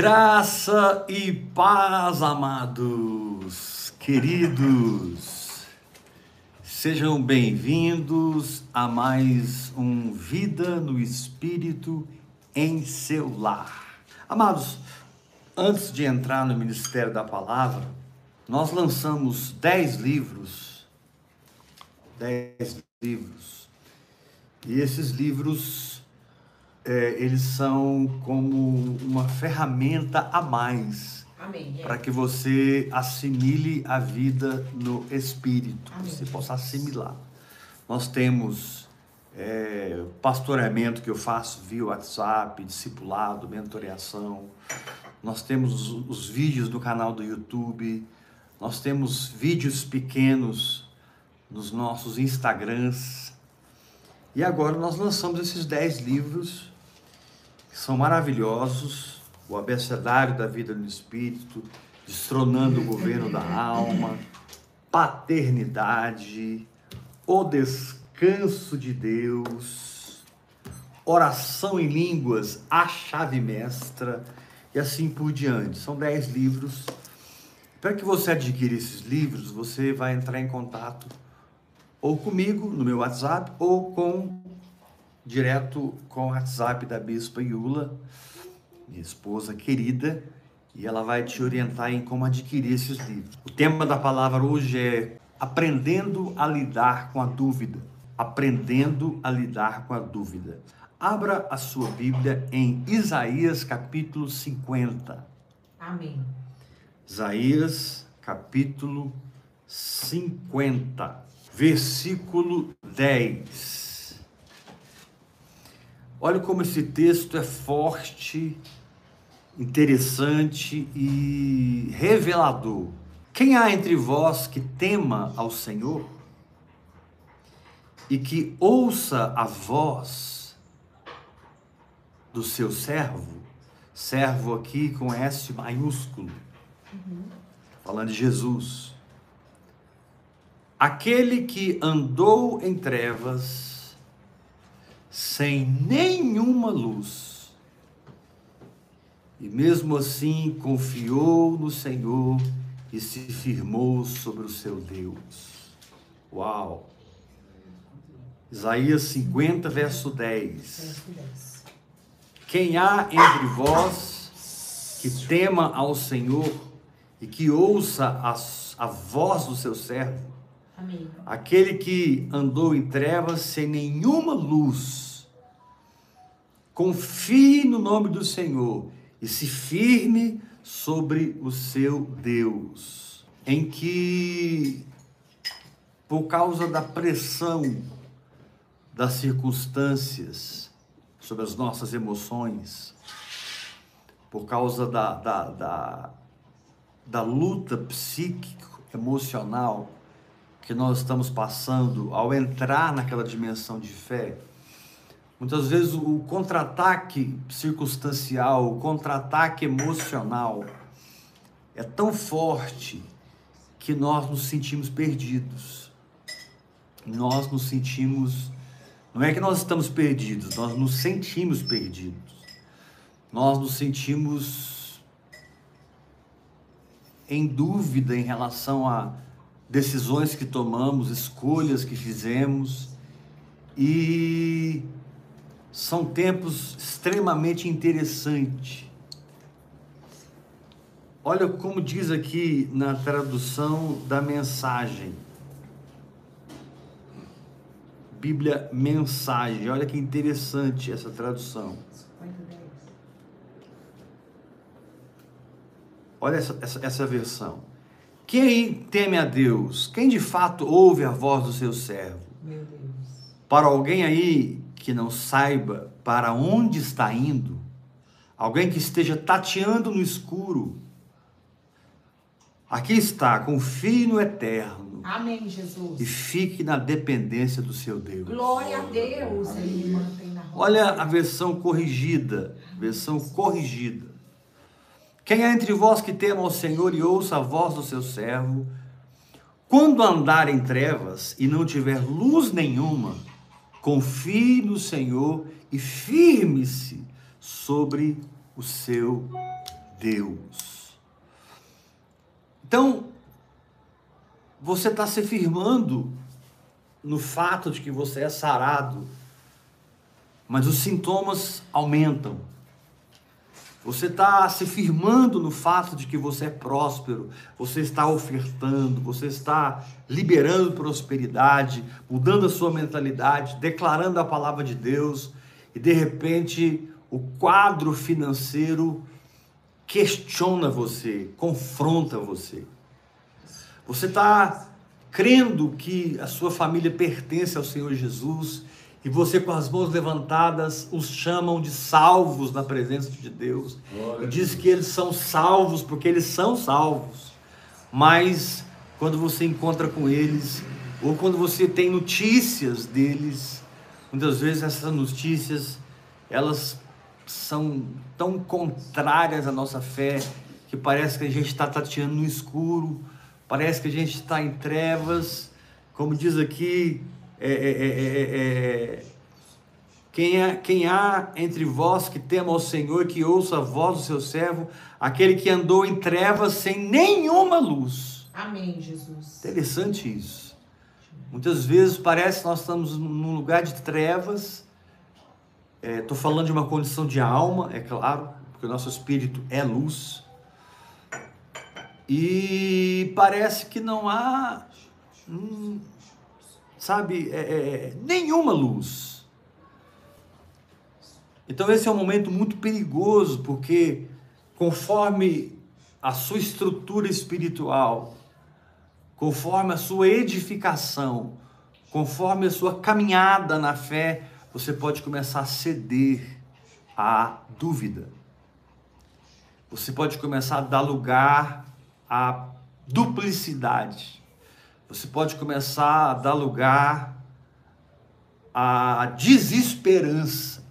Graça e paz, amados, queridos, sejam bem-vindos a mais um Vida no Espírito em seu lar. Amados, antes de entrar no Ministério da Palavra, nós lançamos dez livros, dez livros, e esses livros é, eles são como uma ferramenta a mais. É. para que você assimile a vida no espírito, Amém. você possa assimilar. Nós temos é, pastoreamento que eu faço via WhatsApp, discipulado, mentoreação. Nós temos os, os vídeos no canal do YouTube. Nós temos vídeos pequenos nos nossos Instagrams. E agora nós lançamos esses 10 livros são maravilhosos, o abecedário da vida no espírito, destronando o governo da alma, paternidade, o descanso de Deus, oração em línguas, a chave mestra e assim por diante. São dez livros. Para que você adquira esses livros, você vai entrar em contato ou comigo no meu WhatsApp ou com direto com o WhatsApp da Bispa Yula, minha esposa querida, e ela vai te orientar em como adquirir esses livros. O tema da palavra hoje é Aprendendo a lidar com a dúvida. Aprendendo a lidar com a dúvida. Abra a sua Bíblia em Isaías capítulo 50. Amém. Isaías capítulo 50, versículo 10. Olha como esse texto é forte, interessante e revelador. Quem há entre vós que tema ao Senhor e que ouça a voz do seu servo, servo aqui com S maiúsculo, uhum. falando de Jesus, aquele que andou em trevas sem nenhuma luz. E mesmo assim confiou no Senhor e se firmou sobre o seu Deus. Uau! Isaías 50, verso 10. Quem há entre vós que tema ao Senhor e que ouça a, a voz do seu servo, Amém. aquele que andou em trevas sem nenhuma luz, Confie no nome do Senhor e se firme sobre o seu Deus, em que, por causa da pressão das circunstâncias sobre as nossas emoções, por causa da, da, da, da luta psíquico-emocional que nós estamos passando ao entrar naquela dimensão de fé, Muitas vezes o contra-ataque circunstancial, o contra-ataque emocional é tão forte que nós nos sentimos perdidos. Nós nos sentimos. Não é que nós estamos perdidos, nós nos sentimos perdidos. Nós nos sentimos em dúvida em relação a decisões que tomamos, escolhas que fizemos e são tempos extremamente interessantes. Olha como diz aqui na tradução da mensagem. Bíblia Mensagem. Olha que interessante essa tradução. Olha essa, essa, essa versão. Quem teme a Deus? Quem de fato ouve a voz do seu servo? Meu Deus. Para alguém aí que não saiba para onde está indo, alguém que esteja tateando no escuro, aqui está, confie no eterno. Amém, Jesus. E fique na dependência do seu Deus. Glória a Deus. Ele mantém na Olha a versão corrigida, versão corrigida. Quem é entre vós que tema ao Senhor e ouça a voz do seu servo, quando andar em trevas e não tiver luz nenhuma, Confie no Senhor e firme-se sobre o seu Deus. Então, você está se firmando no fato de que você é sarado, mas os sintomas aumentam. Você está se firmando no fato de que você é próspero, você está ofertando, você está liberando prosperidade, mudando a sua mentalidade, declarando a palavra de Deus, e de repente o quadro financeiro questiona você, confronta você. Você está crendo que a sua família pertence ao Senhor Jesus e você com as mãos levantadas os chamam de salvos na presença de Deus. Glória e diz que eles são salvos porque eles são salvos. Mas quando você encontra com eles, ou quando você tem notícias deles, muitas vezes essas notícias elas são tão contrárias à nossa fé que parece que a gente está tateando no escuro, parece que a gente está em trevas, como diz aqui, é, é, é, quem, é, quem há entre vós que tema ao Senhor, que ouça a voz do seu servo, aquele que andou em trevas sem nenhuma luz. Amém, Jesus. Interessante isso. Muitas vezes parece que nós estamos num lugar de trevas. Estou é, falando de uma condição de alma, é claro, porque o nosso espírito é luz. E parece que não há hum, sabe, é, é, nenhuma luz. Então esse é um momento muito perigoso, porque conforme a sua estrutura espiritual, conforme a sua edificação, conforme a sua caminhada na fé, você pode começar a ceder à dúvida. Você pode começar a dar lugar à duplicidade. Você pode começar a dar lugar à desesperança.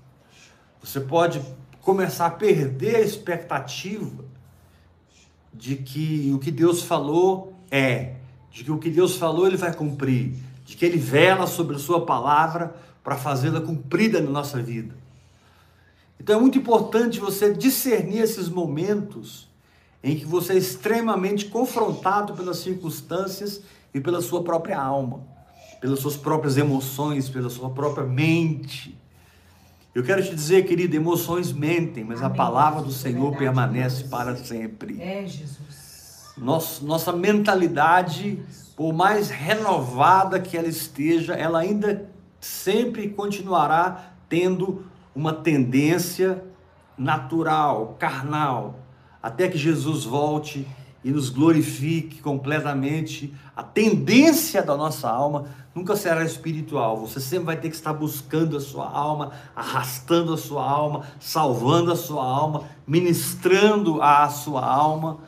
Você pode começar a perder a expectativa de que o que Deus falou é, de que o que Deus falou ele vai cumprir, de que ele vela sobre a sua palavra para fazê-la cumprida na nossa vida. Então é muito importante você discernir esses momentos em que você é extremamente confrontado pelas circunstâncias e pela sua própria alma, pelas suas próprias emoções, pela sua própria mente. Eu quero te dizer, querido, emoções mentem, mas Amém, a palavra do Senhor verdade, permanece Jesus. para sempre. É, Jesus. Nossa, nossa mentalidade, por mais renovada que ela esteja, ela ainda sempre continuará tendo uma tendência natural, carnal, até que Jesus volte e nos glorifique completamente, a tendência da nossa alma nunca será espiritual. Você sempre vai ter que estar buscando a sua alma, arrastando a sua alma, salvando a sua alma, ministrando a sua alma,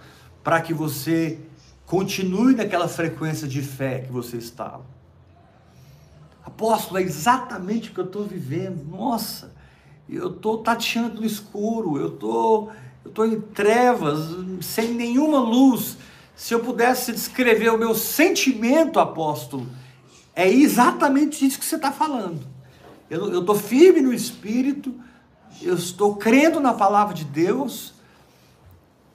para que você continue naquela frequência de fé que você estava. Apóstolo, é exatamente o que eu estou vivendo. Nossa, eu estou tateando no escuro, eu estou eu estou em trevas, sem nenhuma luz. Se eu pudesse descrever o meu sentimento, apóstolo, é exatamente isso que você está falando. Eu estou firme no Espírito, eu estou crendo na palavra de Deus,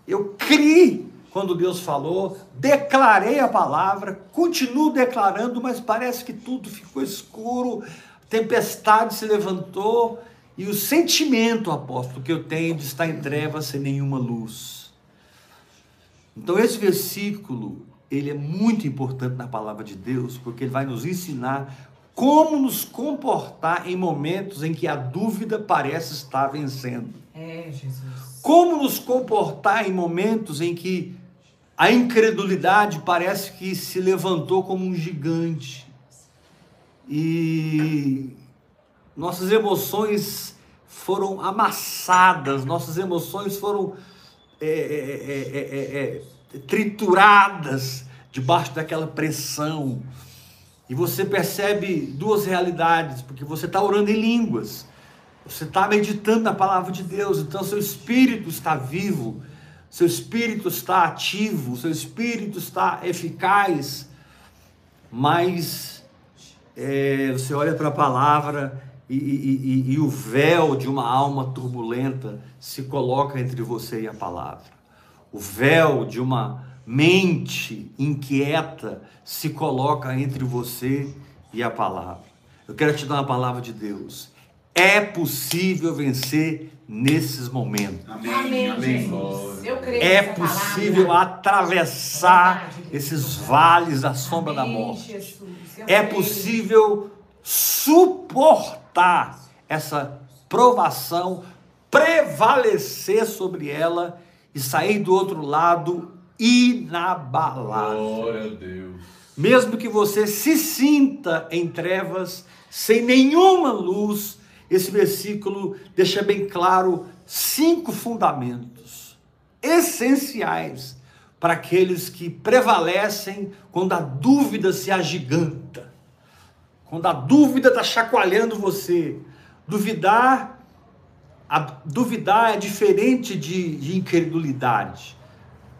eu criei quando Deus falou, declarei a palavra, continuo declarando, mas parece que tudo ficou escuro, tempestade se levantou, e o sentimento, apóstolo, que eu tenho de estar em trevas sem nenhuma luz. Então esse versículo, ele é muito importante na palavra de Deus, porque ele vai nos ensinar como nos comportar em momentos em que a dúvida parece estar vencendo. É, Jesus. Como nos comportar em momentos em que a incredulidade parece que se levantou como um gigante. E nossas emoções foram amassadas, nossas emoções foram é é é, é, é, é, trituradas debaixo daquela pressão. E você percebe duas realidades, porque você está orando em línguas, você está meditando na palavra de Deus, então seu espírito está vivo, seu espírito está ativo, seu espírito está eficaz, mas é, você olha para a palavra e, e, e, o véu de uma alma turbulenta se coloca entre você e a palavra. O véu de uma mente inquieta se coloca entre você e a palavra. Eu quero te dar uma palavra de Deus. É possível vencer nesses momentos. Amém, Amém. Jesus. Eu creio é possível palavra. atravessar esses vales da sombra Amém, da morte. É possível suportar essa provação, prevalecer sobre ela e sair do outro lado inabalável. Glória a Deus. Mesmo que você se sinta em trevas, sem nenhuma luz, esse versículo deixa bem claro cinco fundamentos essenciais para aqueles que prevalecem quando a dúvida se agiganta, quando a dúvida está chacoalhando você. Duvidar, a, duvidar é diferente de, de incredulidade.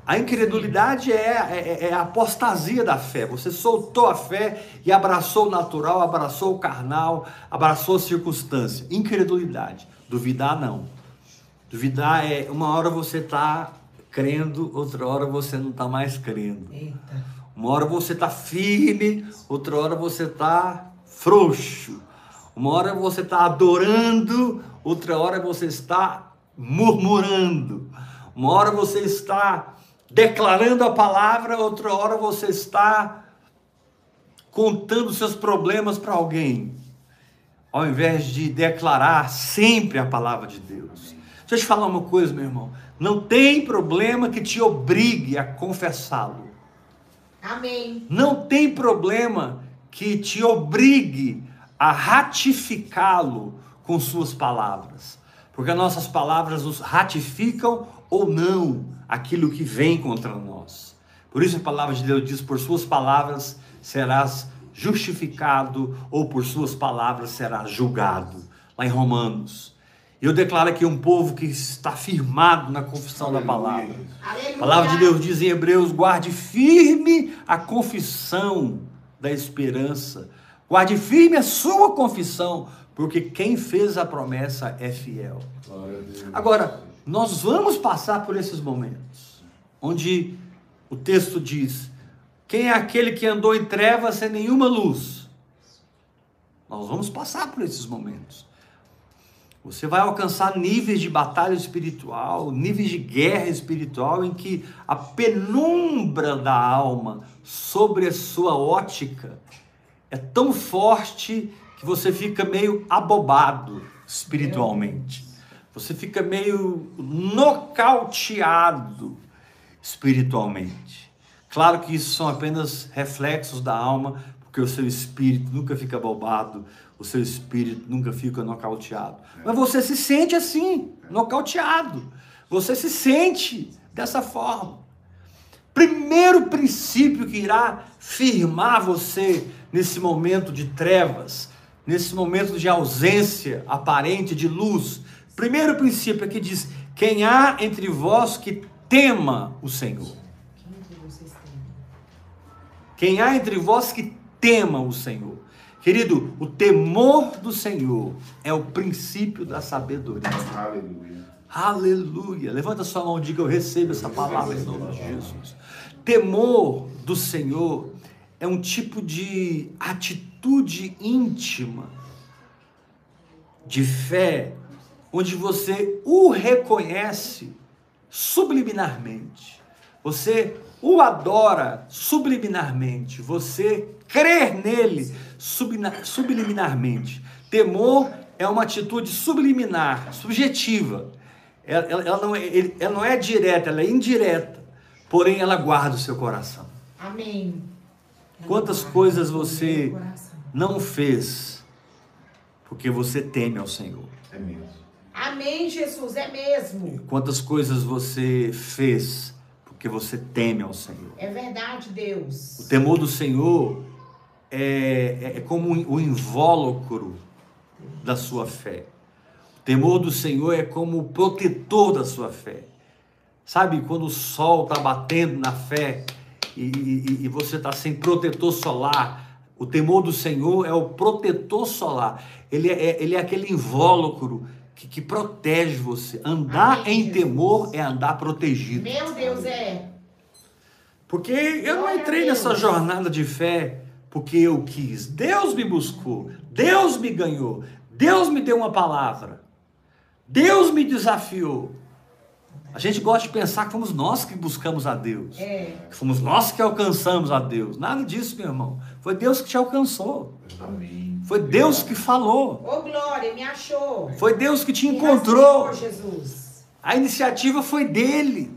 A incredulidade é, é, é, a apostasia da fé. Você soltou a fé e abraçou o natural, abraçou o carnal, abraçou a circunstância. Incredulidade. Duvidar, não. Duvidar é uma hora você está crendo, outra hora você não está mais crendo. Eita. Uma hora você está firme, outra hora você está frouxo. Uma hora você está adorando, outra hora você está murmurando. Uma hora você está declarando a palavra, outra hora você está contando seus problemas para alguém, ao invés de declarar sempre a palavra de Deus. Deixa eu te falar uma coisa, meu irmão. Não tem problema que te obrigue a confessá-lo. Amém. Não tem problema que te obrigue a ratificá-lo com suas palavras. Porque nossas palavras nos ratificam ou não aquilo que vem contra nós. Por isso a palavra de Deus diz: por suas palavras serás justificado, ou por suas palavras serás julgado. Lá em Romanos. Eu declaro aqui um povo que está firmado na confissão Aleluia. da palavra. Aleluia. A palavra de Deus diz em Hebreus: guarde firme a confissão da esperança. Guarde firme a sua confissão, porque quem fez a promessa é fiel. Agora, nós vamos passar por esses momentos, onde o texto diz: quem é aquele que andou em trevas sem nenhuma luz? Nós vamos passar por esses momentos. Você vai alcançar níveis de batalha espiritual, níveis de guerra espiritual, em que a penumbra da alma sobre a sua ótica é tão forte que você fica meio abobado espiritualmente. Você fica meio nocauteado espiritualmente. Claro que isso são apenas reflexos da alma, porque o seu espírito nunca fica bobado, o seu espírito nunca fica nocauteado. Mas você se sente assim, nocauteado. Você se sente dessa forma. Primeiro princípio que irá firmar você nesse momento de trevas, nesse momento de ausência aparente de luz, Primeiro princípio aqui diz: quem há entre vós que tema o Senhor. Quem há entre vós que tema o Senhor. Querido, o temor do Senhor é o princípio da sabedoria. Aleluia. Aleluia. Levanta sua mão e diga: Eu recebo essa palavra em nome de Jesus. Temor do Senhor é um tipo de atitude íntima, de fé, onde você o reconhece subliminarmente, você o adora subliminarmente, você crê nele subliminarmente. Temor é uma atitude subliminar, subjetiva. Ela, ela, não é, ela não é direta, ela é indireta, porém ela guarda o seu coração. Amém. Quantas coisas você não fez porque você teme ao Senhor? É mesmo. Amém, Jesus, é mesmo. Quantas coisas você fez porque você teme ao Senhor? É verdade, Deus. O temor do Senhor é, é, é como o invólucro da sua fé. O temor do Senhor é como o protetor da sua fé. Sabe quando o sol está batendo na fé e, e, e você está sem protetor solar, o temor do Senhor é o protetor solar. Ele é, ele é aquele invólucro que, que protege você. Andar Amém, em Jesus. temor é andar protegido. Meu Deus, é. Porque eu não entrei nessa jornada de fé porque eu quis. Deus me buscou. Deus me ganhou. Deus me deu uma palavra. Deus me desafiou. A gente gosta de pensar que fomos nós que buscamos a Deus. É. Que fomos nós que alcançamos a Deus. Nada disso, meu irmão. Foi Deus que te alcançou. Amém. Foi Deus que falou. Ô, Glória, me achou. Foi Deus que te Me encontrou. Jesus. A iniciativa foi dele.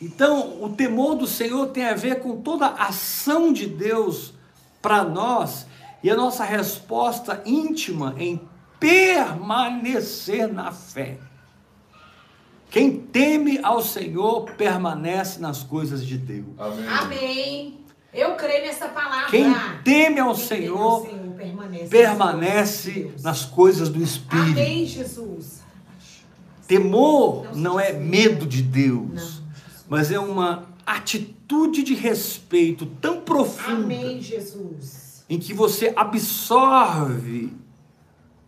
Então, o temor do Senhor tem a ver com toda a ação de Deus para nós e a nossa resposta íntima em permanecer na fé. Quem teme ao Senhor permanece nas coisas de Deus. Amém. Amém. Eu creio nessa palavra. Quem teme ao Quem teme Senhor ao Senhor permanece, permanece nas coisas de Deus. nas coisas do Espírito. Amém, Jesus. Temor não é medo de Deus, Não. Mas é uma atitude de respeito tão profunda Amém, Jesus. em que você absorve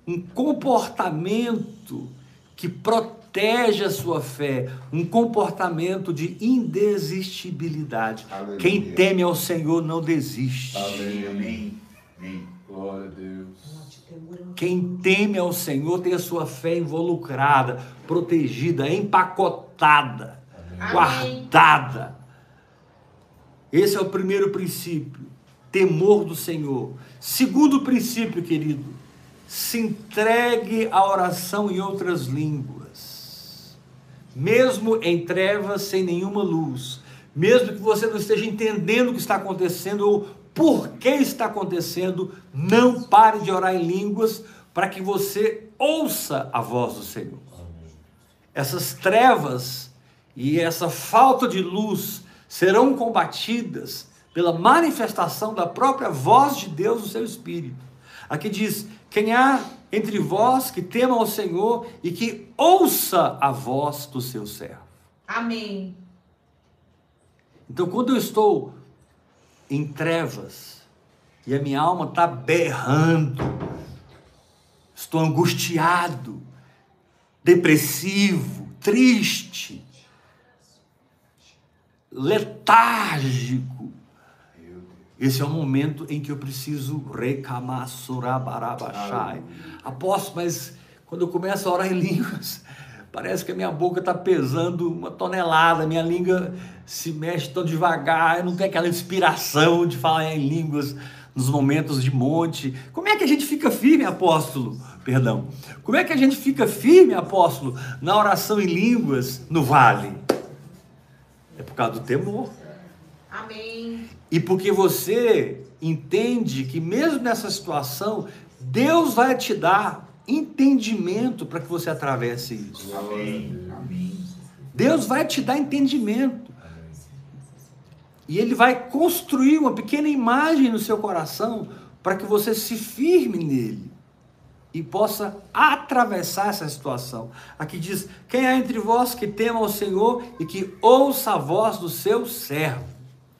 um comportamento que protege a sua fé, um comportamento de indesistibilidade. Aleluia. Quem teme ao Senhor não desiste. Amém. Amém. Amém. Glória a Deus. Quem teme ao Senhor tem a sua fé involucrada, protegida, empacotada, Guardada. Esse é o primeiro princípio, temor do Senhor. Segundo princípio, querido, se entregue à oração em outras línguas. Mesmo em trevas, sem nenhuma luz, mesmo que você não esteja entendendo o que está acontecendo ou por que está acontecendo, não pare de orar em línguas para que você ouça a voz do Senhor essas trevas e essa falta de luz serão combatidas pela manifestação da própria voz de Deus no seu espírito. Aqui diz: quem há entre vós que tema ao Senhor e que ouça a voz do seu servo. Amém. Então, quando eu estou em trevas e a minha alma está berrando, estou angustiado, depressivo, triste, letárgico, esse é o momento em que eu preciso recamassurabarabachai. Apóstolo, mas quando eu começo a orar em línguas, parece que a minha boca está pesando uma tonelada, minha língua se mexe tão devagar, eu não tenho aquela inspiração de falar em línguas nos momentos de monte. Como é que a gente fica firme, apóstolo? Perdão. Como é que a gente fica firme, apóstolo, na oração em línguas no vale? É por causa do temor. Amém. E porque você entende que mesmo nessa situação, Deus vai te dar entendimento para que você atravesse isso. Amém. Amém. Deus vai te dar entendimento. E Ele vai construir uma pequena imagem no seu coração para que você se firme nele e possa atravessar essa situação. Aqui diz: quem há entre vós que tema ao Senhor e que ouça a voz do seu servo.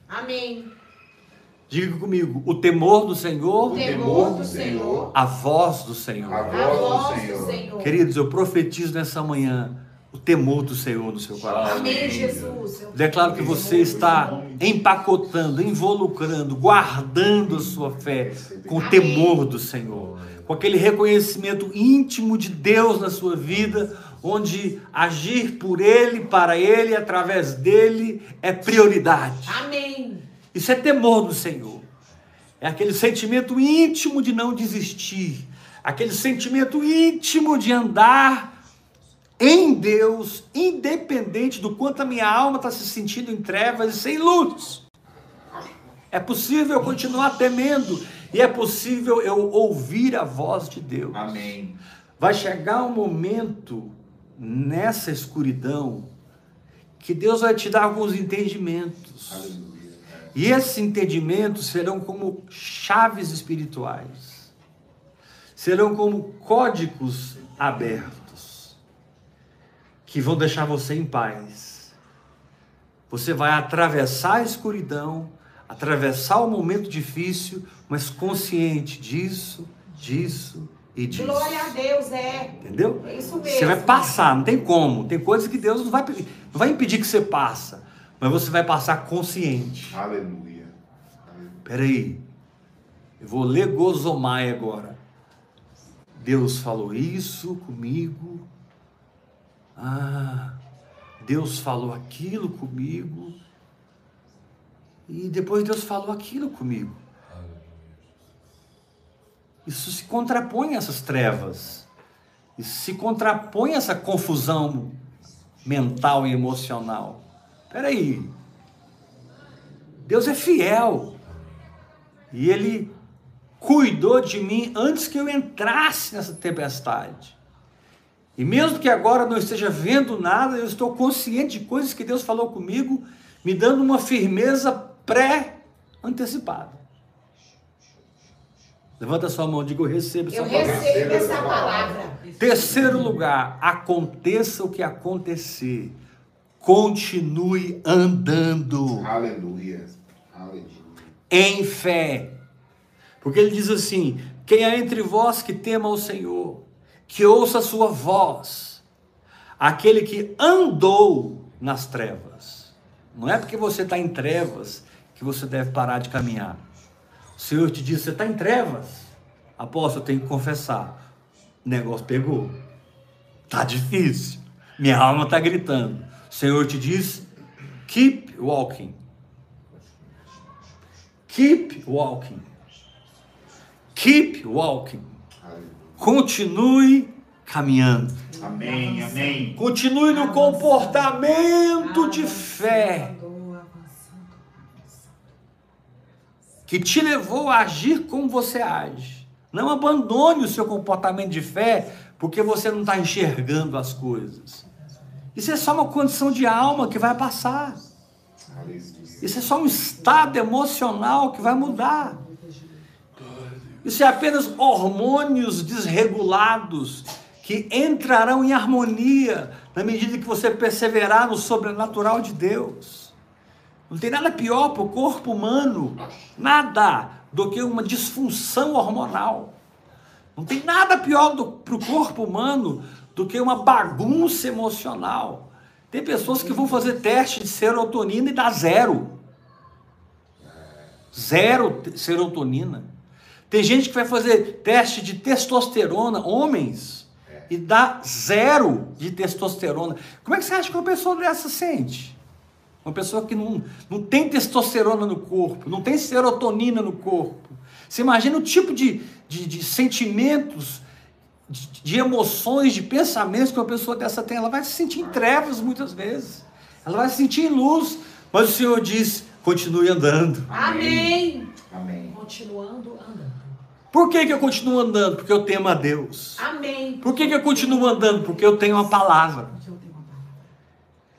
Amém. Diga comigo: o temor do O Senhor, temor do Senhor. a voz do Senhor. A voz do Senhor. Queridos, eu profetizo nessa manhã o temor do Senhor no seu coração. Amém, Jesus. Declaro que você está empacotando, involucrando, guardando a sua fé com o temor do Senhor, com aquele reconhecimento íntimo de Deus na sua vida, onde agir por Ele, para Ele, através dele é prioridade. Amém. Isso é temor do Senhor. É aquele sentimento íntimo de não desistir, aquele sentimento íntimo de andar em Deus, independente do quanto a minha alma está se sentindo em trevas e sem luz. É possível continuar temendo e é possível eu ouvir a voz de Deus. Amém. Vai chegar um momento nessa escuridão que Deus vai te dar alguns entendimentos. Aleluia. E esses entendimentos serão como chaves espirituais, serão como códigos abertos, que vão deixar você em paz. Você vai atravessar a escuridão, atravessar o momento difícil, mas consciente disso, disso e disso. Glória a Deus, é. Entendeu? É isso mesmo. Você vai passar, não tem como. Tem coisas que Deus não vai, não vai impedir que você passa, mas você vai passar consciente. Aleluia. Peraí, eu vou ler Gozomai agora. Deus falou isso comigo. Ah, Deus falou aquilo comigo. E depois Deus falou aquilo comigo. Isso se contrapõe a essas trevas. Isso se contrapõe a essa confusão mental e emocional. Peraí. Deus é fiel. E Ele cuidou de mim antes que eu entrasse nessa tempestade. E mesmo que agora não esteja vendo nada, eu estou consciente de coisas que Deus falou comigo, me dando uma firmeza pré-antecipada. Levanta sua mão, diga eu recebo essa Eu palavra. recebo essa palavra. Terceiro lugar, aconteça o que acontecer, continue andando Aleluia. Aleluia. em fé. Porque ele diz assim: quem há entre vós que tema o Senhor, que ouça a sua voz, aquele que andou nas trevas. Não é porque você está em trevas que você deve parar de caminhar. O Senhor te diz: você está em trevas. Apóstolo, eu tenho que confessar. O negócio pegou. Tá difícil. Minha alma está gritando. O Senhor te diz: keep walking. Keep walking. Keep walking. Continue caminhando. Amém, amém. Continue no comportamento de fé que te levou a agir como você age. Não abandone o seu comportamento de fé porque você não está enxergando as coisas. Isso é só uma condição de alma que vai passar. Isso é só um estado emocional que vai mudar. Isso é apenas hormônios desregulados que entrarão em harmonia na medida que você perseverar no sobrenatural de Deus. Não tem nada pior para o corpo humano, nada, do que uma disfunção hormonal. Não tem nada pior para o corpo humano do que uma bagunça emocional. Tem pessoas que vão fazer teste de serotonina e dá zero. Zero serotonina. Tem gente que vai fazer teste de testosterona, homens, e dá zero de testosterona. Como é que você acha que uma pessoa dessa sente? Uma pessoa que não, não tem testosterona no corpo, não tem serotonina no corpo. Você imagina o tipo de, de, de sentimentos, de, de emoções, de pensamentos que uma pessoa dessa tem. Ela vai se sentir em trevas muitas vezes. Ela vai se sentir em luz. Mas o Senhor diz: continue andando. Amém. Amém. Continuando andando. Por que, que eu continuo andando? Porque eu temo a Deus. Amém. Por que, que eu continuo andando? Porque eu tenho uma palavra. Porque eu tenho uma palavra.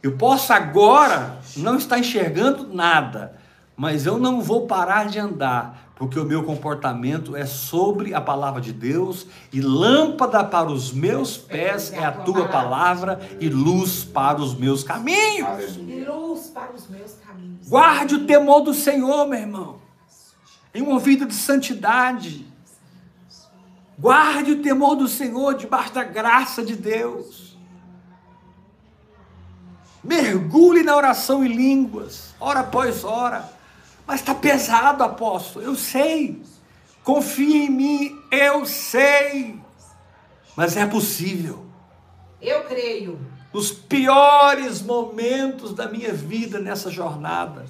Eu posso agora não estar enxergando nada, mas eu não vou parar de andar, porque o meu comportamento é sobre a palavra de Deus e lâmpada para os meus pés é a tua palavra e luz para os meus caminhos. Luz para os meus caminhos. Guarde o temor do Senhor, meu irmão, em uma vida de santidade. Guarde o temor do Senhor debaixo da graça de Deus. Mergulhe na oração em línguas, hora após hora. Mas está pesado, apóstolo, eu sei. Confie em mim, eu sei. Mas é possível. Eu creio. Nos piores momentos da minha vida nessa jornada,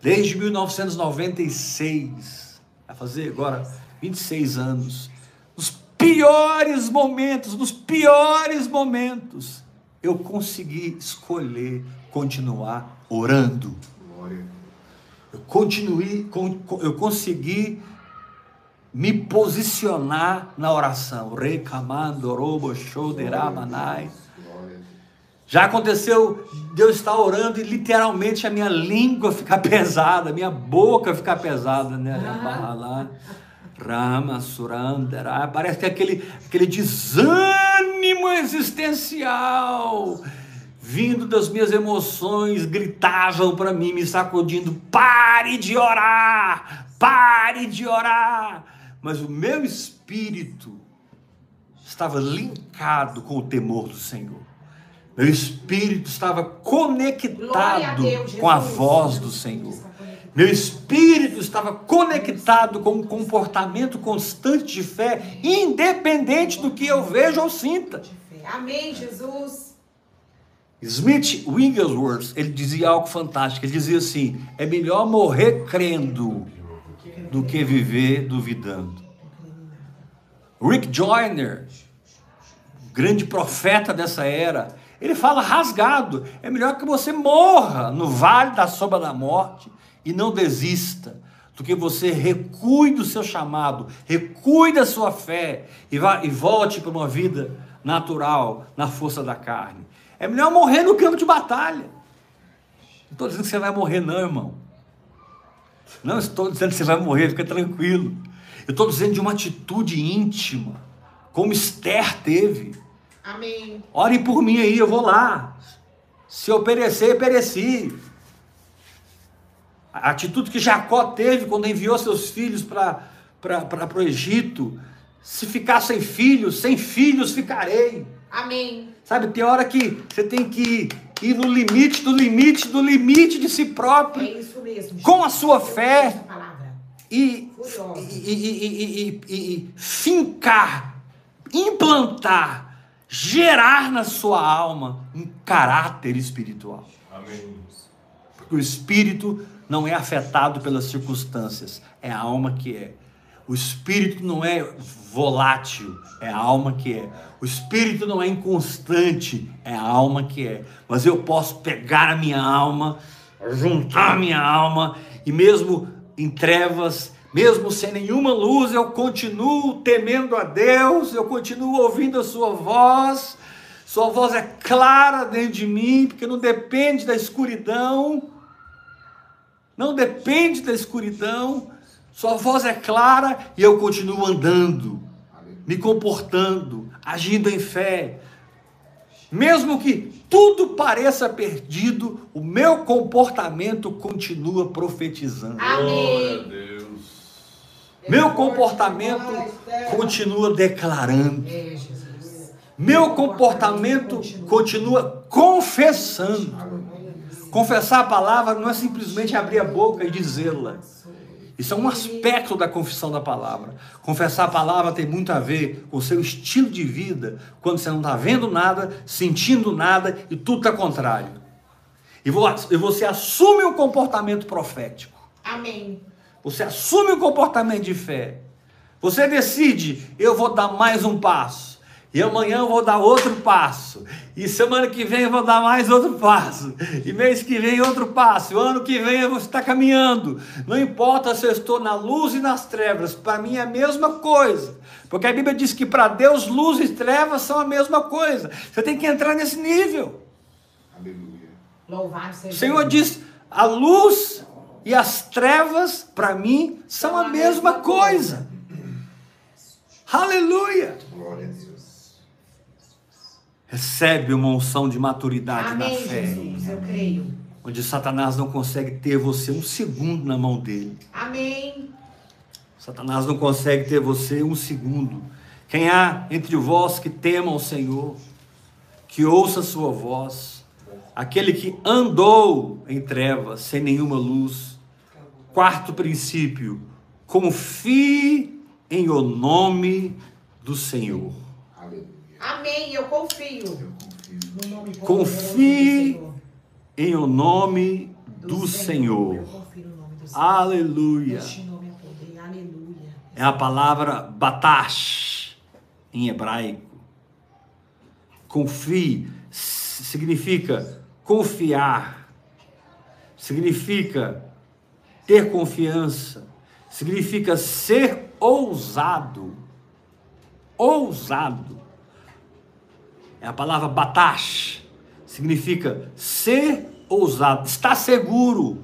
desde 1996, vai fazer agora 26 anos, nos piores momentos, nos piores momentos, eu consegui escolher continuar orando. Glória. Eu continuei, con- con- eu consegui me posicionar na oração. Recamando, robo, show, deramanai. Glória. Já aconteceu de eu estar orando e literalmente a minha língua ficar pesada, a minha boca ficar pesada, né? Rama, Surandera. Parece que é aquele, aquele desânimo existencial vindo das minhas emoções, gritavam para mim, me sacudindo: pare de orar, pare de orar. Mas o meu espírito estava linkado com o temor do Senhor. Meu espírito estava conectado Deus, com a voz do Senhor. Meu espírito estava conectado com um comportamento constante de fé, independente do que eu veja ou sinta. Amém, Jesus. Smith Wigglesworth, ele dizia algo fantástico. Ele dizia assim: é melhor morrer crendo do que viver duvidando. Rick Joyner, grande profeta dessa era, ele fala rasgado: é melhor que você morra no vale da sombra da morte e não desista, do que você recue do seu chamado, recue da sua fé e, vá, e volte para uma vida natural na força da carne. É melhor morrer no campo de batalha. Não estou dizendo que você vai morrer, não, irmão. Não estou dizendo que você vai morrer, fica tranquilo. Eu estou dizendo de uma atitude íntima, como Esther teve. Amém. Ore por mim aí, eu vou lá. Se eu perecer, pereci. A atitude que Jacó teve quando enviou seus filhos para o Egito. Se ficar sem filhos, sem filhos ficarei. Amém. Sabe, tem hora que você tem que ir no limite do limite do limite de si É próprio isso mesmo. Com a sua fé. e, e, e- e- e- e fincar, implantar, gerar na sua alma um caráter espiritual. Amém. Porque o espírito não é afetado pelas circunstâncias, é a alma que é. O espírito não é volátil, é a alma que é. O espírito não é inconstante, é a alma que é. Mas eu posso pegar a minha alma, juntar a minha alma, e mesmo em trevas, mesmo sem nenhuma luz, eu continuo temendo a Deus, eu continuo ouvindo a Sua voz. Sua voz é clara dentro de mim, porque não depende da escuridão não depende da escuridão, sua voz é clara e eu continuo andando, me comportando, agindo em fé. Mesmo que tudo pareça perdido, o meu comportamento continua profetizando. Amém. Deus. Meu comportamento continua declarando. É. Meu comportamento continua confessando. Confessar a palavra não é simplesmente abrir a boca e dizê-la. Isso é um aspecto da confissão da palavra. Confessar a palavra tem muito a ver com o seu estilo de vida, quando você não está vendo nada, sentindo nada e tudo está contrário. E vo- você assume um comportamento profético. Amém. Você assume um comportamento de fé. Você decide, eu vou dar mais um passo. E amanhã eu vou dar outro passo. E semana que vem eu vou dar mais outro passo. E mês que vem outro passo. E o ano que vem eu vou estar caminhando. Não importa se eu estou na luz e nas trevas, para mim é a mesma coisa. Porque a Bíblia diz que para Deus luz e trevas são a mesma coisa. Você tem que entrar nesse nível. Aleluia. Louvado seja O Senhor diz: a luz e as trevas, para mim, são a mesma coisa. Aleluia! Glória a Deus. Recebe uma unção de maturidade na Amém, fé, Jesus. Eu creio. onde Satanás não consegue ter você um segundo na mão dele. Amém. Satanás não consegue ter você um segundo. Quem há entre vós que tema o Senhor, que ouça a sua voz, aquele que andou em trevas, sem nenhuma luz. Quarto princípio, confie em o nome do Senhor. Amém. Eu confio. Eu confio. No Confie do Senhor. Em o nome do Senhor. Eu confio no nome do Senhor. Aleluia. Este nome é poder. Aleluia. É a palavra batash em hebraico. Confie significa confiar, significa ter confiança, significa ser ousado. Ousado. É a palavra batash, significa ser ousado, estar seguro.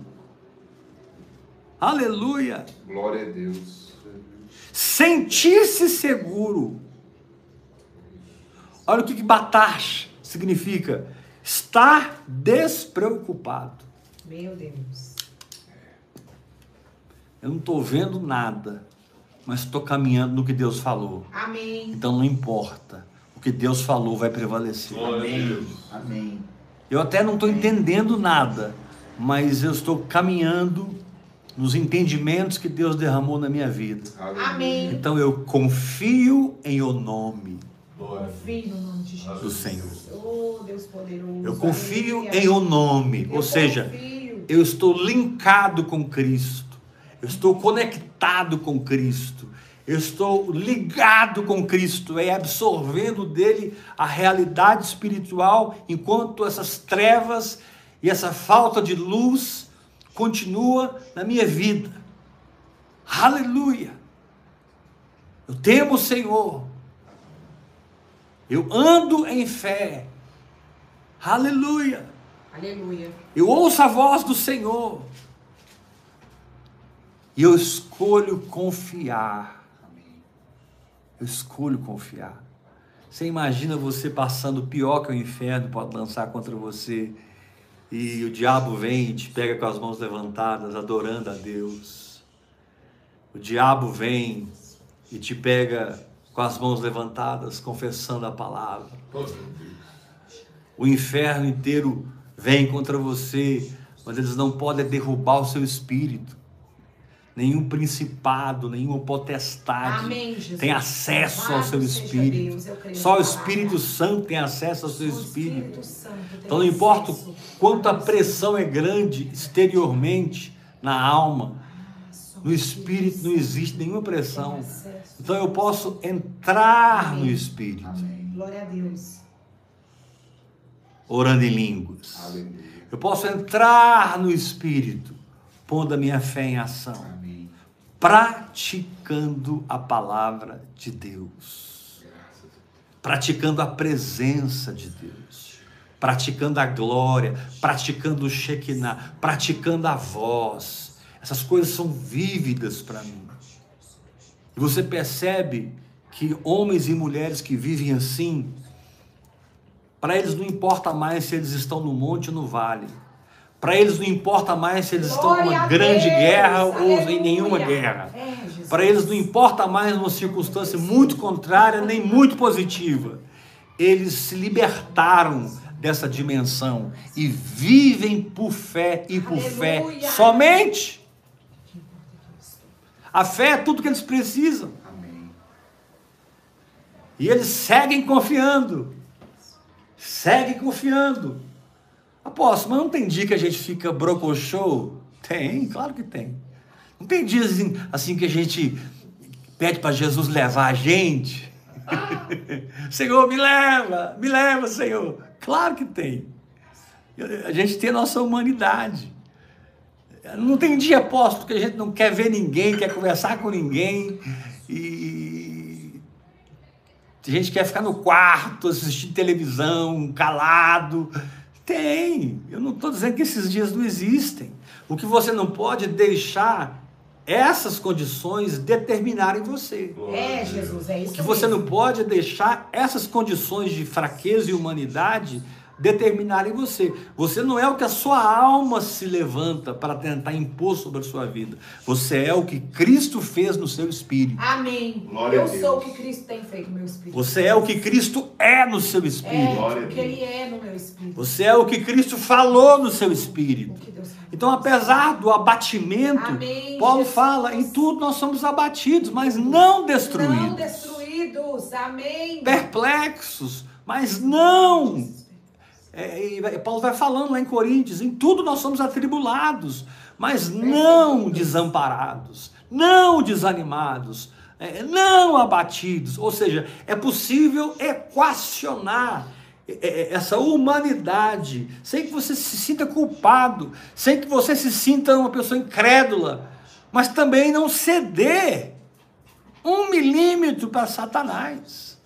Aleluia Glória a Deus. sentir-se seguro. Olha o que, que batash significa. Estar despreocupado. Meu Deus. Eu não estou vendo nada, mas estou caminhando no que Deus falou. Amém. Então não importa. O que Deus falou vai prevalecer. Amém. Amém. Eu até não estou entendendo nada, mas eu estou caminhando nos entendimentos que Deus derramou na minha vida. Amém. Então eu confio em o nome. Confio no nome de Jesus. do Senhor. Oh, Deus poderoso. Eu confio Aleluia. em o nome, Eu ou seja, confio. eu estou linkado com Cristo, eu estou conectado com Cristo, eu estou ligado com Cristo, é absorvendo dele a realidade espiritual, enquanto essas trevas e essa falta de luz continua na minha vida. Aleluia! Eu temo o Senhor, eu ando em fé. Aleluia! Aleluia. Eu ouço a voz do Senhor. E eu escolho confiar. Eu escolho confiar. Você imagina você passando pior que o inferno pode lançar contra você. E o diabo vem e te pega com as mãos levantadas, adorando a Deus. O diabo vem e te pega com as mãos levantadas, confessando a palavra. O inferno inteiro vem contra você, mas eles não podem derrubar o seu espírito. Nenhum principado, nenhuma potestade Amém, tem acesso ao seu espírito. Deus, Só o Espírito. Santo tem acesso ao seu espírito. Então não importa o quanto a pressão é grande exteriormente na alma, no espírito não existe nenhuma pressão. Então eu posso entrar no espírito. Glória a Deus. orando em línguas. Eu posso entrar no espírito, pondo a minha fé em ação. Praticando a palavra de Deus, praticando a presença de Deus, praticando a glória, praticando o Shekinah, praticando a voz. Essas coisas são vívidas para mim. E você percebe que homens e mulheres que vivem assim, para eles não importa mais se eles estão no monte ou no vale. Para eles não importa mais se eles estão Glória numa grande Deus, guerra ou em aleluia. nenhuma guerra. É. Para eles não importa mais uma circunstância muito contrária nem muito positiva. Eles se libertaram dessa dimensão e vivem por fé e por fé Aleluia. somente. A fé é tudo que eles precisam. Amém. E eles seguem confiando. Seguem confiando. Apóstolo, mas não tem dia que a gente fica brocochô? Tem, claro que tem. Não tem dias assim, assim que a gente pede para Jesus levar a gente? Senhor, me leva, me leva, Senhor. Claro que tem. A gente tem a nossa humanidade. Não tem dia, apóstolo, que a gente não quer ver ninguém, quer conversar com ninguém. E a gente quer ficar no quarto, assistir televisão, calado. Tem. Eu não estou dizendo que esses dias não existem. O que você não pode é deixar essas condições determinarem você. É. Jesus, é O isso que você não pode deixar essas condições de fraqueza e humanidade determinarem você. Você não é o que a sua alma se levanta para tentar impor sobre a sua vida. Você é o que Cristo fez no seu espírito. Amém. Glória eu a Deus. sou o que Cristo tem feito no meu espírito. Você é o que Cristo é no seu É, espírito. Glória a o que Deus. Ele é no meu espírito. Você é o que Cristo falou no seu espírito. que Deus faz. Então, apesar do abatimento, Amém, Paulo Jesus. fala: em tudo nós somos abatidos, mas não destruídos. Não destruídos. Amém. Perplexos, mas não. É, e Paulo vai falando lá em Coríntios: em tudo nós somos atribulados, mas não desamparados, não desanimados, é, não abatidos. Ou seja, é possível equacionar é, é, essa humanidade sem que você se sinta culpado, sem que você se sinta uma pessoa incrédula, mas também não ceder um milímetro para Satanás.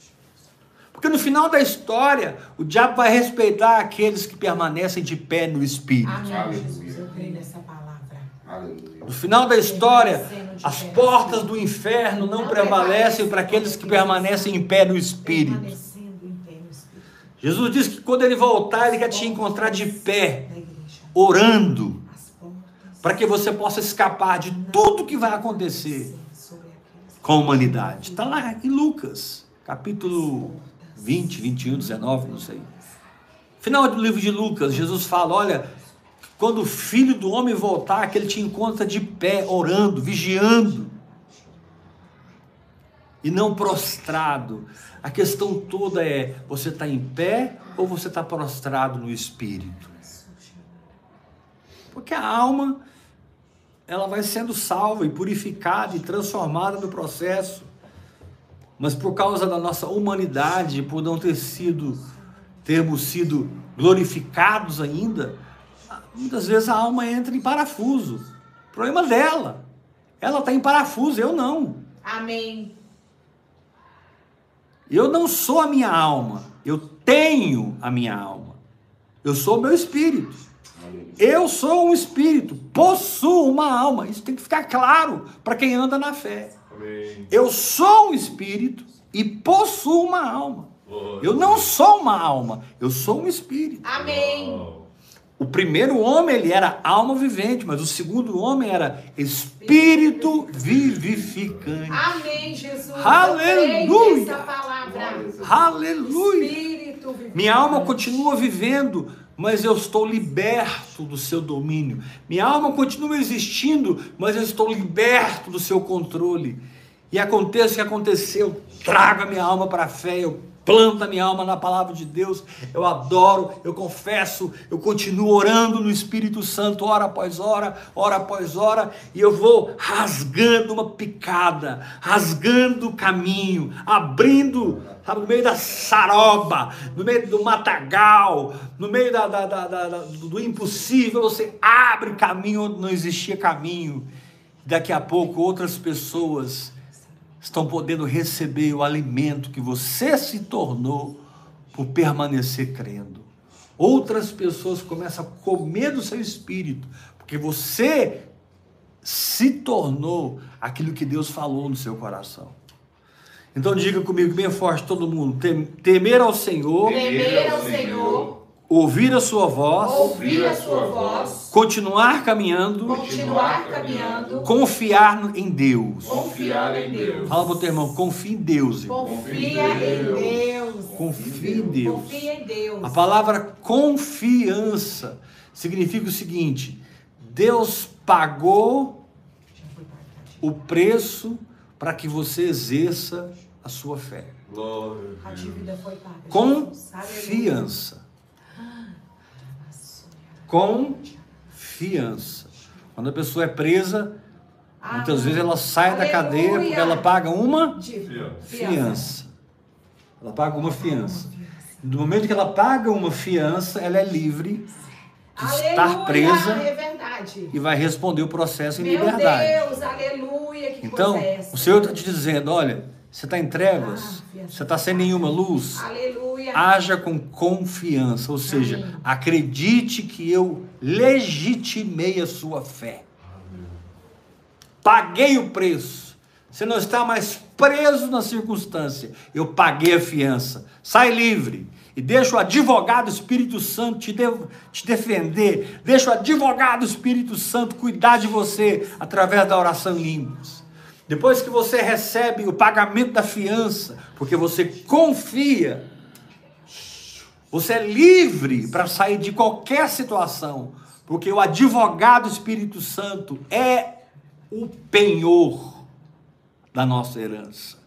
Porque no final da história, o diabo vai respeitar aqueles que permanecem de pé no espírito. Amém, Aleluia. Jesus. Eu creio nessa palavra. Aleluia. No final da história, as portas do inferno não prevalecem para aqueles que permanecem em pé no espírito. Permanecendo em pé no espírito. Jesus disse que quando ele voltar, ele quer te encontrar de pé, orando, para que você possa escapar de tudo que vai acontecer com a humanidade. Está lá em Lucas, capítulo 20, 21, 19, não sei. Final do livro de Lucas, Jesus fala: olha, quando o filho do homem voltar, que ele te encontra de pé, orando, vigiando, e não prostrado. A questão toda é: você está em pé ou você está prostrado no espírito? Porque a alma, ela vai sendo salva e purificada e transformada no processo. Mas por causa da nossa humanidade, por não ter sido, termos sido glorificados ainda, muitas vezes a alma entra em parafuso. Problema dela. Ela está em parafuso, eu não. Amém. Eu não sou a minha alma, eu tenho a minha alma. Eu sou o meu espírito. Eu sou um espírito, possuo uma alma. Isso tem que ficar claro para quem anda na fé. Amém. Eu sou um espírito e possuo uma alma. Eu não sou uma alma, eu sou um espírito. Amém. O primeiro homem ele era alma vivente, mas o segundo homem era espírito vivificante. Amém, Jesus. Aleluia. Aleluia! Espírito vivente. Minha alma continua vivendo, mas eu estou liberto do seu domínio. Minha alma continua existindo, mas eu estou liberto do seu controle. E aconteça o que acontecer, eu trago a minha alma para a fé, eu planto a minha alma na palavra de Deus, eu adoro, eu confesso, eu continuo orando no Espírito Santo, hora após hora, hora após hora, e eu vou rasgando uma picada, rasgando o caminho, abrindo sabe, no meio da saroba, no meio do matagal, no meio da, da- da- do impossível, você abre caminho onde não existia caminho. Daqui a pouco outras pessoas estão podendo receber o alimento que você se tornou por permanecer crendo. Outras pessoas começam a comer do seu espírito, porque você se tornou aquilo que Deus falou no seu coração. Então diga comigo bem forte todo mundo, tem- temer ao Senhor, Temer ao Senhor, ouvir a sua voz, ouvir a sua voz, continuar caminhando, continuar caminhando, confiar em Deus. confiar em Deus. Fala para o teu irmão, confie em Deus. irmão. Confia em Deus. Confie em Deus. Confia em Deus. A palavra confiança significa o seguinte: Deus pagou o preço para que você exerça a sua fé. Glória. A dívida foi paga. Confiança. Confiança. Quando a pessoa é presa, muitas Ah, vezes ela sai da cadeia porque aleluia. ela paga uma fiança. Ela paga uma fiança. No momento que ela paga uma fiança, ela é livre de estar Aleluia, presa É verdade. e vai responder o processo em Meu liberdade. Deus, aleluia. Que Então, é o Senhor está te dizendo: olha, você está em trevas, Ah, você está sem nenhuma luz, Aleluia. Haja com confiança, ou seja, Amém. acredite que eu legitimei a sua fé. Paguei o preço. Você não está mais preso na circunstância. Eu paguei a fiança. Sai livre. E deixa o advogado Espírito Santo te, de- te defender. Deixa o advogado Espírito Santo cuidar de você através da oração em línguas. Depois que você recebe o pagamento da fiança, porque você confia você é livre para sair de qualquer situação, porque o advogado Espírito Santo é o penhor da nossa herança,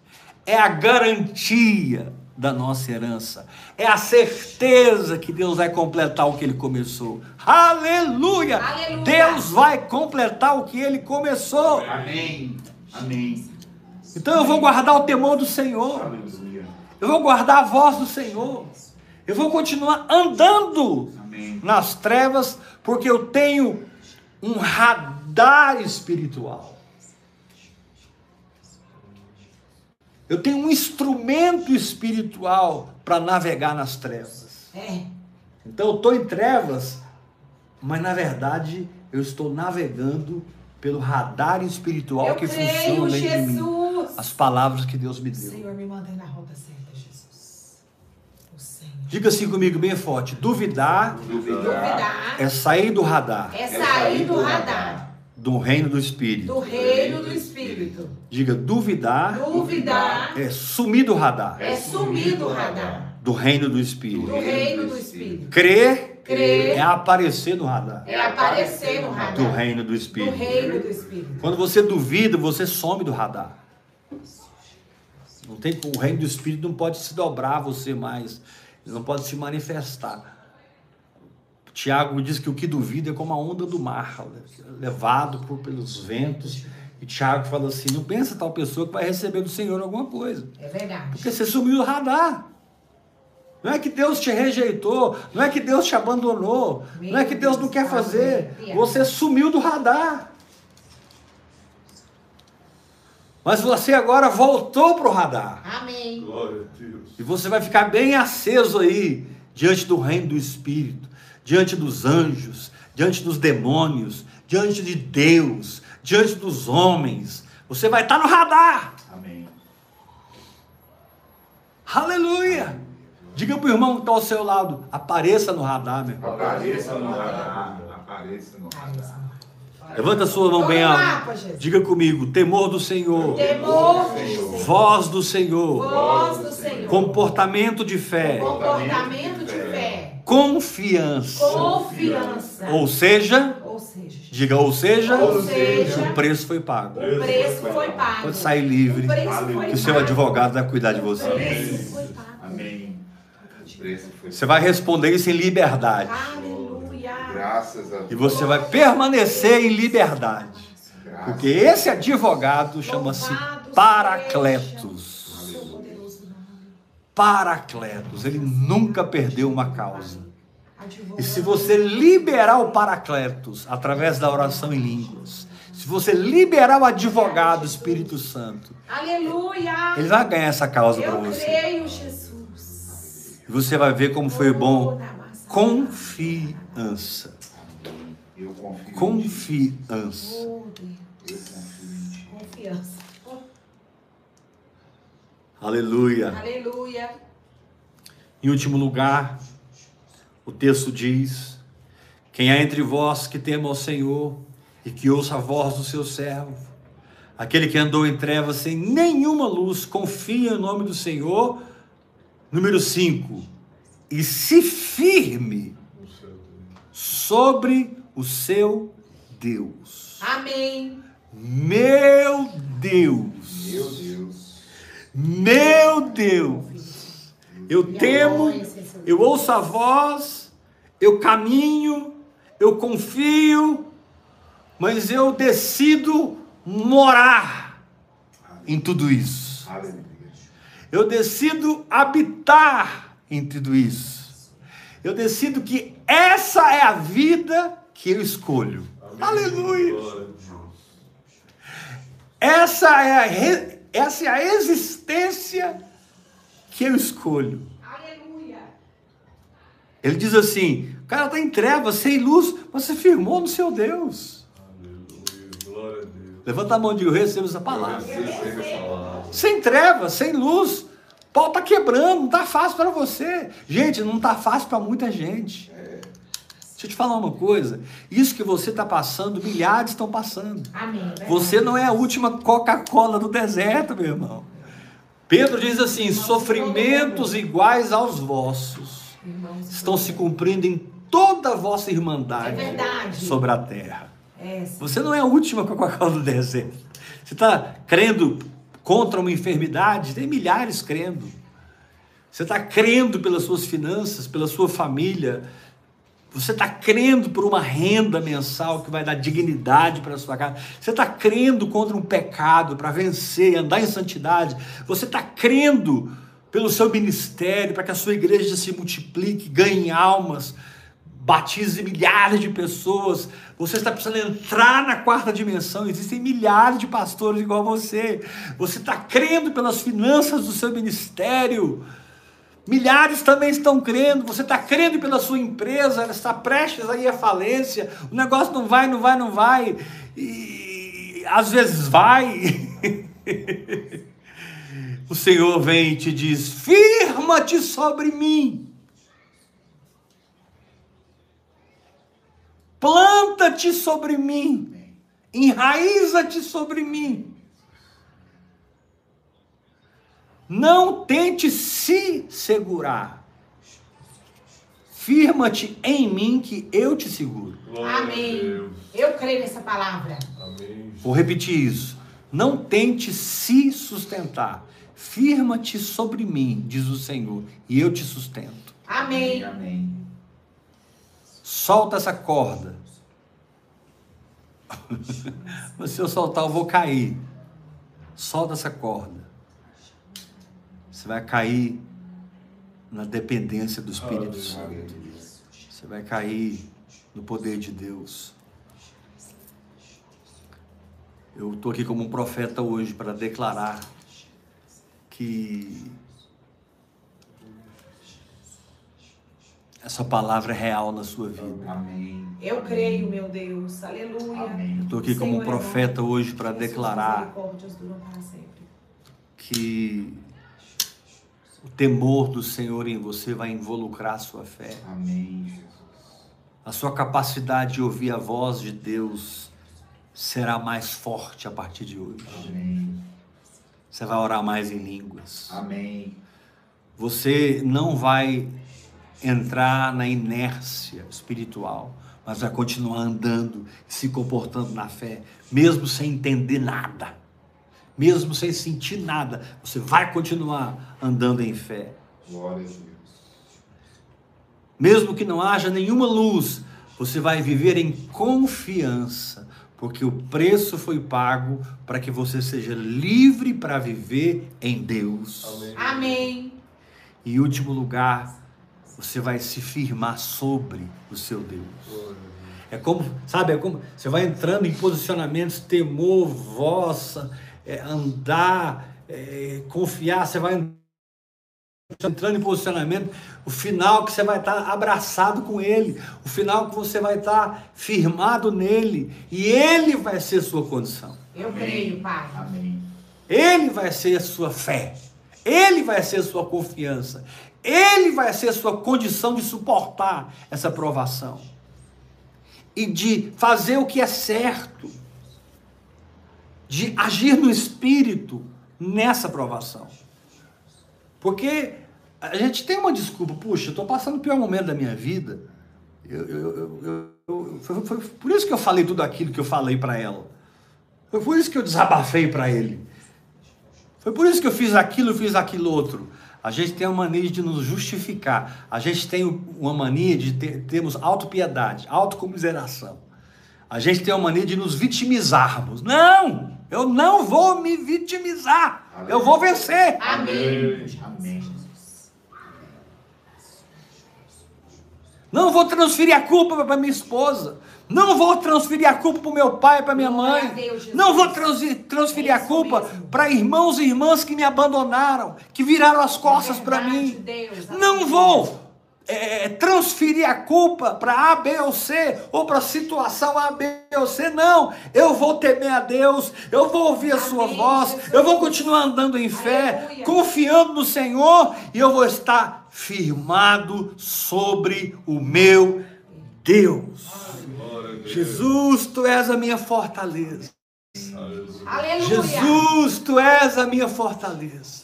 é a garantia da nossa herança, é a certeza que Deus vai completar o que ele começou. Aleluia! Aleluia! Deus vai completar o que ele começou. Amém. Amém. Então eu vou guardar o temor do Senhor. Aleluia. Eu vou guardar a voz do Senhor. Eu vou continuar andando Amém. nas trevas, porque eu tenho um radar espiritual. Eu tenho um instrumento espiritual para navegar nas trevas. É. Então eu estou em trevas, mas na verdade eu estou navegando pelo radar espiritual Eu que creio, funciona dentro de mim. Jesus. As palavras que Deus me deu. Senhor, me mantém na rota certa, Jesus. O Senhor. Diga assim comigo bem forte: duvidar Duvidar. É sair do radar é sair do radar, do reino do Espírito. do reino do Espírito. Diga duvidar Duvidar é sumir do radar é sumir do radar, do reino do Espírito. do reino do Espírito. Crer Crer é aparecer no radar é aparecer no radar, do reino do do Espírito. reino do Espírito. Quando você duvida, você some do radar. Não tem, o reino do Espírito não pode se dobrar a você mais. Ele não pode se manifestar. Tiago diz que o que duvida é como a onda do mar, levado por, pelos ventos. E Tiago fala assim: não pensa tal pessoa que vai receber do Senhor alguma coisa. É verdade. Porque você sumiu do radar. Não é que Deus te rejeitou, não é que Deus te abandonou, não é que Deus não quer fazer. Você sumiu do radar. Mas você agora voltou para o radar. Amém. Glória a Deus. E você vai ficar bem aceso aí, diante do reino do Espírito, diante dos anjos, diante dos demônios, diante de Deus, diante dos homens. Você vai estar no radar. Amém. Aleluia! Diga para o irmão que está ao seu lado: apareça no radar, meu irmão. Apareça no radar. Apareça no radar. Levanta a sua mão bem alta. Diga comigo: temor do Senhor, Temor do Senhor. Voz do Senhor, Voz do Senhor. comportamento de fé, Comportamento de fé. confiança. Confiança. Ou seja, Ou seja, diga ou seja, ou seja, o preço foi pago. o preço foi pago. Pode sair livre, O preço foi que o seu advogado vai cuidar de O você. preço foi pago. Amém. O preço foi Você vai responder isso em liberdade. Aleluia. Graças a E Deus. você vai permanecer em liberdade. Graças Porque esse advogado chama-se Paracletos. Paracletos. Ele nunca perdeu uma causa. E se você liberar o Paracletos através da oração em línguas, se você liberar o advogado Espírito Santo, Aleluia. ele vai ganhar essa causa para Eu você. creio, Jesus. E você vai ver como foi bom. Confiança. Confiança. Oh. Confiança. Aleluia. aleluia. Em último lugar, o texto diz: Quem há entre vós que tema ao Senhor e que ouça a voz do seu servo, aquele que andou em trevas sem nenhuma luz, confia no nome do Senhor. Número 5. E se firme sobre o seu Deus. Amém. Meu Deus. Meu Deus. Meu Deus, eu temo, eu ouço a voz, eu caminho, eu confio, mas eu decido morar em tudo isso. Eu decido habitar em tudo isso. Eu decido que essa é a vida que eu escolho. Aleluia. Essa é a re- essa é a existência que eu escolho. Aleluia. Ele diz assim: o cara está em trevas, sem luz, mas você firmou no seu Deus. Glória a Deus. Levanta a mão e diga: eu recebo essa palavra. Receba essa palavra. Sem trevas, sem luz, pau está quebrando, não está fácil para você. Gente, não está fácil para muita gente. Deixa eu te falar uma coisa: isso que você está passando, milhares estão passando. Amém. Verdade. Você não é a última Coca-Cola do deserto, meu irmão. Pedro diz assim: sofrimentos iguais aos vossos estão se cumprindo em toda a vossa irmandade É sobre a terra. É. Você não é a última Coca-Cola do deserto. Você está crendo contra uma enfermidade? Tem milhares crendo. Você está crendo pelas suas finanças, pela sua família. Você está crendo por uma renda mensal que vai dar dignidade para a sua casa. Você está crendo contra um pecado para vencer, andar em santidade. Você está crendo pelo seu ministério para que a sua igreja se multiplique, ganhe almas, batize milhares de pessoas. Você está precisando entrar na quarta dimensão. Existem milhares de pastores igual você. Você está crendo pelas finanças do seu ministério. Milhares também estão crendo. Você está crendo pela sua empresa, ela está prestes a ir à falência. O negócio não vai, não vai, não vai. E às vezes vai. o Senhor vem e te diz: firma-te sobre mim. Planta-te sobre mim, enraiza-te sobre mim. Não tente se segurar. Firma-te em mim que eu te seguro. Glória Amém. Eu creio nessa palavra. Amém. Vou repetir isso. Não tente se sustentar. Firma-te sobre mim, diz o Senhor, e eu te sustento. Amém. Amém. Solta essa corda. Se eu soltar, eu vou cair. Solta essa corda. Você vai cair na dependência do Espírito. Santo. Você vai cair no poder de Deus. Eu estou aqui como um profeta hoje para declarar que essa palavra é real na sua vida. Amém. Eu creio, meu Deus. Aleluia. Amém. Eu estou aqui como um Senhor é bom. profeta hoje para declarar que o temor do Senhor em você vai involucrar a sua fé. Amém. Jesus. A sua capacidade de ouvir a voz de Deus será mais forte a partir de hoje. Amém. Você vai orar mais em línguas. Amém. Você não vai entrar na inércia espiritual, mas vai continuar andando, se comportando na fé, mesmo sem entender nada, mesmo sem sentir nada. Você vai continuar andando em fé. Glória a Deus. Mesmo que não haja nenhuma luz, você vai viver em confiança, porque o preço foi pago para que você seja livre para viver em Deus. Amém. Amém. E último lugar, você vai se firmar sobre o seu Deus. É como, sabe, é como você vai entrando em posicionamentos, temor, vossa, é, andar, é, confiar, você vai entrando em posicionamento, o final que você vai estar abraçado com ele, o final que você vai estar firmado nele, e ele vai ser sua condição. Eu creio, Pai. Amém. Ele vai ser a sua fé. Ele vai ser a sua confiança. Ele vai ser sua condição de suportar essa provação. E de fazer o que é certo. De agir no espírito nessa provação. Porque a gente tem uma desculpa, puxa, estou passando o pior momento da minha vida. Eu, eu- eu- foi, foi por isso que eu falei tudo aquilo que eu falei para ela. Foi por isso que eu desabafei para ele. Foi por isso que eu fiz aquilo, fiz aquilo outro. A gente tem uma mania de nos justificar. A gente tem uma mania de ter, termos autopiedade, autocomiseração. A gente tem uma mania de nos vitimizarmos. Não! Eu não vou me vitimizar. Eu vou vencer. Amém. Amém, Jesus. Não vou transferir a culpa para minha esposa. Não vou transferir a culpa para o meu pai, para minha mãe. Deus. Não vou transi- transferir É a culpa para irmãos e irmãs que me abandonaram, que viraram as costas para É mim. Deus. Não vou é, transferir a culpa para A, B ou C, ou para a situação A, B ou C, não. Eu vou temer a Deus, eu vou ouvir a sua Amém, voz, Jesus. eu vou continuar andando em fé, Aleluia. confiando no Senhor, e eu vou estar firmado sobre o meu Deus. Jesus, tu és a minha fortaleza. Aleluia. Jesus, tu és a minha fortaleza.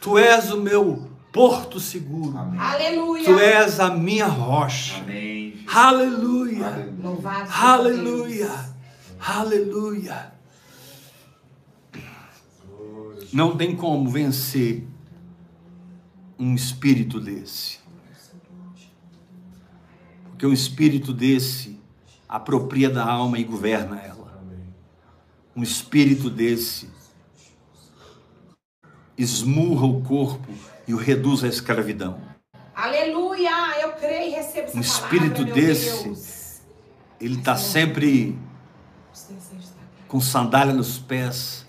Tu és o meu porto seguro. Amém. Aleluia. Tu és a minha rocha. Amém. Aleluia. Aleluia. Aleluia. Não tem como vencer um espírito desse. Porque um espírito desse apropria da alma e governa ela. Um espírito desse esmurra o corpo e o reduz à escravidão. Aleluia. Eu creio e recebo essa Um palavra, espírito meu desse- Deus. Ele está sempre com sandália nos pés,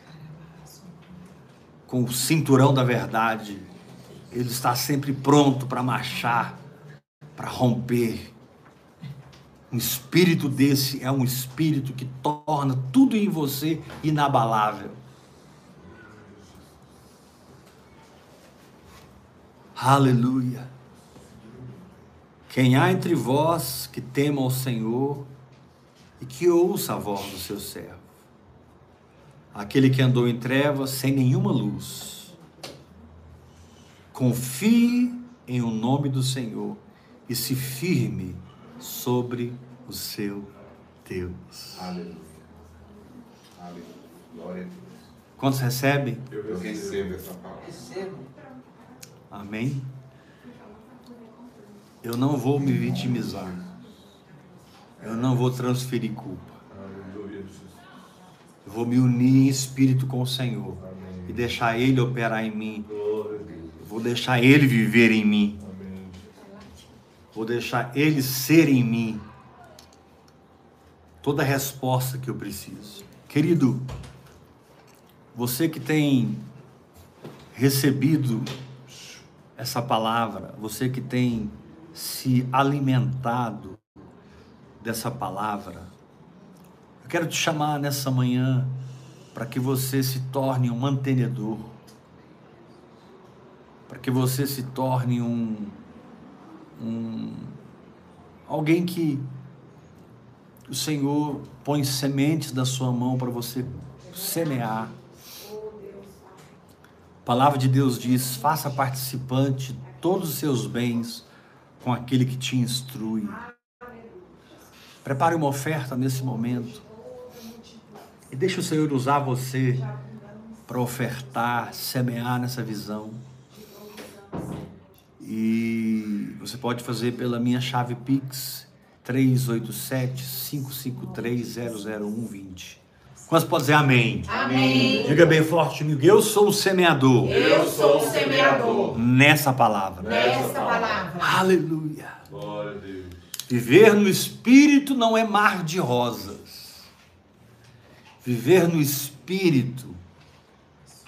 com o cinturão da verdade. Ele está sempre pronto para marchar, para romper. Um espírito desse é um espírito que torna tudo em você inabalável. Aleluia. Quem há entre vós que tema ao Senhor, e que ouça a voz do seu servo. Aquele que andou em trevas sem nenhuma luz. Confie em o nome do Senhor e se firme sobre o seu Deus. Aleluia. Aleluia. Glória a Deus. Quantos recebem? Eu Eu recebo. recebo essa palavra. Amém? Eu não vou me vitimizar. Eu não vou transferir culpa. Eu vou me unir em espírito com o Senhor e deixar Ele operar em mim. Vou deixar Ele viver em mim. Vou deixar Ele ser em mim toda a resposta que eu preciso. Querido, você que tem recebido essa palavra, você que tem se alimentado dessa palavra, eu quero te chamar nessa manhã para que você se torne um mantenedor, para que você se torne um, um alguém que o Senhor põe sementes da sua mão para você semear. A palavra de Deus diz: faça participante todos os seus bens com aquele que te instrui. Prepare uma oferta nesse momento. E deixe o Senhor usar você para ofertar, semear nessa visão. E você pode fazer pela minha chave Pix 387-553-00120. Quantos podem dizer amém? Amém. Diga bem forte comigo. Eu sou o semeador Eu sou o semeador. nessa palavra. Nesta palavra. Aleluia. Glória a Deus. Viver no Espírito não é mar de rosas. Viver no Espírito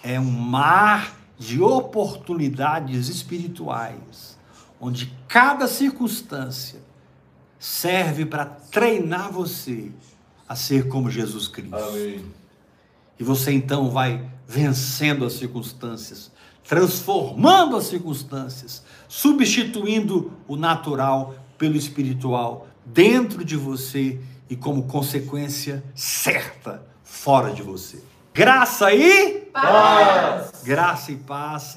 é um mar de oportunidades espirituais, onde cada circunstância serve para treinar você a ser como Jesus Cristo. Amém. E você então vai vencendo as circunstâncias, transformando as circunstâncias, substituindo o natural pelo espiritual dentro de você e como consequência certa fora de você. Graça e Paz. graça e paz